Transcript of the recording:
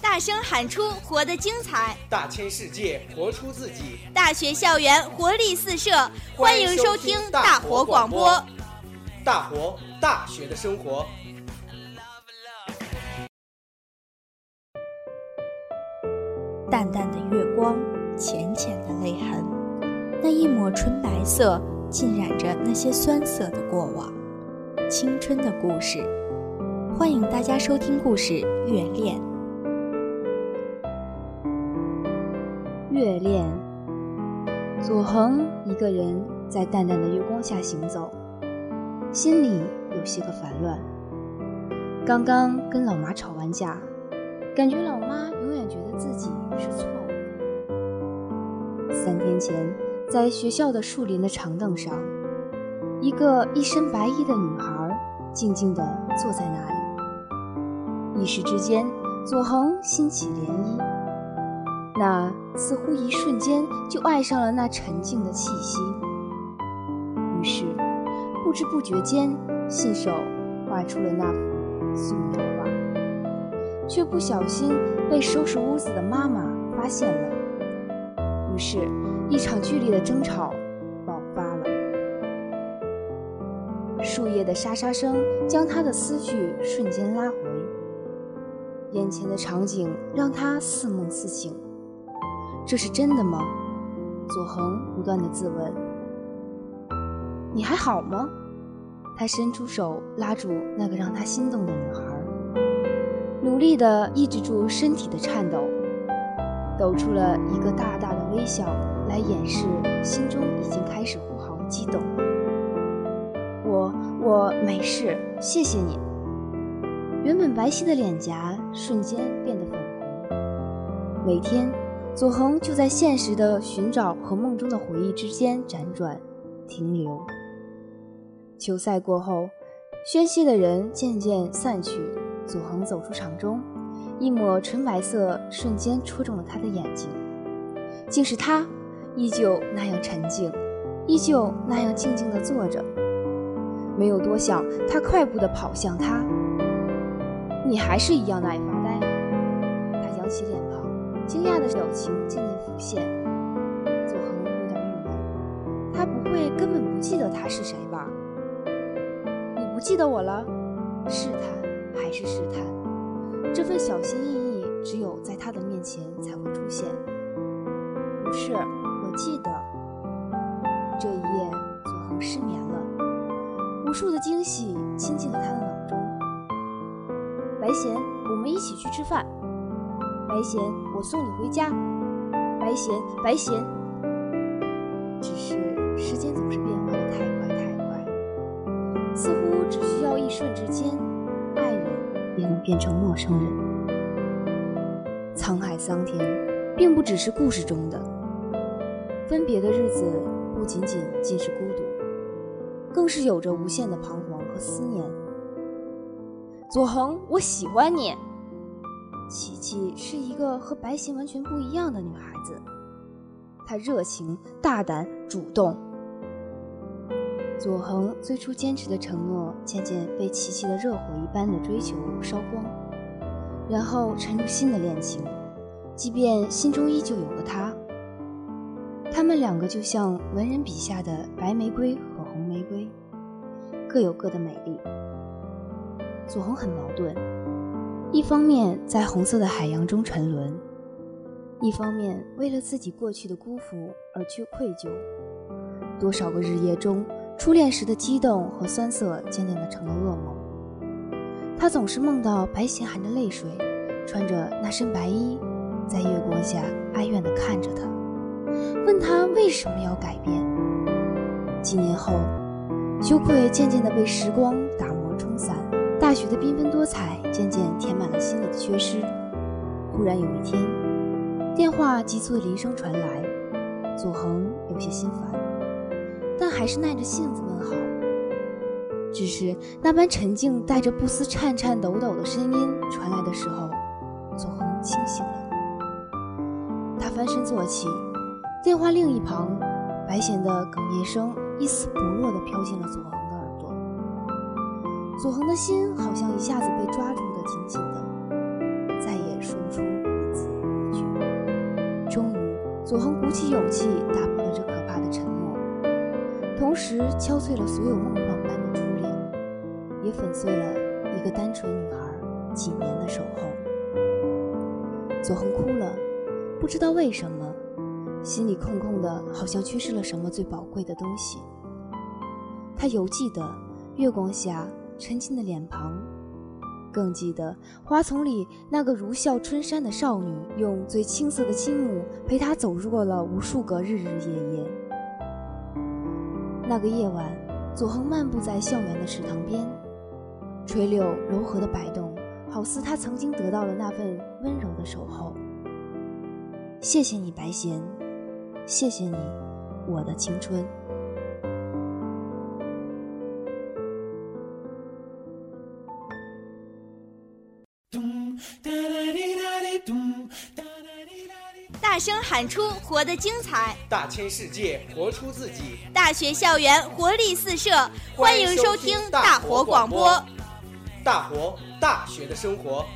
大声喊出“活得精彩”，大千世界活出自己。大学校园活力四射，欢迎收听大活广播。大活大学的生活。淡淡的月光，浅浅的泪痕，那一抹纯白色，浸染着那些酸涩的过往。青春的故事，欢迎大家收听故事《月恋》。月恋，左恒一个人在淡淡的月光下行走，心里有些个烦乱。刚刚跟老妈吵完架，感觉老妈永远觉得自己是错误的。三天前，在学校的树林的长凳上，一个一身白衣的女孩静静地坐在那里。一时之间，左恒心起涟漪。那似乎一瞬间就爱上了那沉静的气息，于是不知不觉间信手画出了那幅素描画，却不小心被收拾屋子的妈妈发现了，于是，一场剧烈的争吵树叶的沙沙声将他的思绪瞬间拉回，眼前的场景让他似梦似醒。这是真的吗？左恒不断的自问。你还好吗？他伸出手拉住那个让他心动的女孩，努力的抑制住身体的颤抖，抖出了一个大大的微笑来掩饰心中已经开始呼号的激动。我我没事，谢谢你。原本白皙的脸颊瞬间变得粉红。每天。左恒就在现实的寻找和梦中的回忆之间辗转停留。球赛过后，宣泄的人渐渐散去，左恒走出场中，一抹纯白色瞬间戳中了他的眼睛，竟是他，依旧那样沉静，依旧那样静静地坐着。没有多想，他快步地跑向他，你还是一样的爱发呆。他扬起脸庞。惊讶的表情渐渐浮现，左恒有点郁闷。他不会根本不记得他是谁吧？你不记得我了？试探还是试探？这份小心翼翼，只有在他的面前才会出现。不是，我记得。数的惊喜侵进了他的脑中。白贤，我们一起去吃饭。白贤，我送你回家。白贤，白贤。只是时间总是变化的太快太快，似乎只需要一瞬之间，爱人也能变成陌生人。沧海桑田，并不只是故事中的分别的日子，不仅仅尽是孤独，更是有着无限的彷徨和思念。左恒，我喜欢你。琪琪是一个和白贤完全不一样的女孩子，她热情、大胆、主动。左恒最初坚持的承诺，渐渐被琪琪的热火一般的追求烧光，然后沉入新的恋情。即便心中依旧有个他，他们两个就像文人笔下的白玫瑰红玫瑰，各有各的美丽。左红很矛盾。一方面在红色的海洋中沉沦，一方面为了自己过去的辜负而去愧疚。多少个日夜中，初恋时的激动和酸涩渐渐的成了噩梦。他总是梦到白贤含着泪水，穿着那身白衣，在月光下哀怨的看着他，问他为什么要改变。几年后，羞愧渐渐的被时光打磨冲散。大学的缤纷多彩渐渐填满了心里的缺失。忽然有一天，电话急促的铃声传来，左恒有些心烦，但还是耐着性子问好。只是那般沉静、带着不思颤颤抖抖的声音传来的时候，左恒清醒了。他翻身坐起，电话另一旁，白贤的哽咽声一丝不落地飘进了左恒的耳朵。左恒的心好像一下子被抓住的紧紧的，再也说不出一字一句。终于，左恒鼓起勇气打破了这可怕的沉默，同时敲碎了所有梦幻般的初恋，也粉碎了一个单纯女孩几年的守候。左恒哭了，不知道为什么，心里空空的，好像缺失了什么最宝贵的东西。他犹记得月光下纯净的脸庞，更记得花丛里那个如笑春山的少女，用最青涩的青目陪他走过了无数个日日夜夜。那个夜晚，左恒漫步在校园的池塘边，垂柳柔和的摆动。好似他曾经得到了那份温柔的守候。谢谢你，白贤，谢谢你，我的青春。大声喊出“活得精彩”，大千世界活出自己。大学校园活力四射，欢迎收听大活广播。大活大学的生活。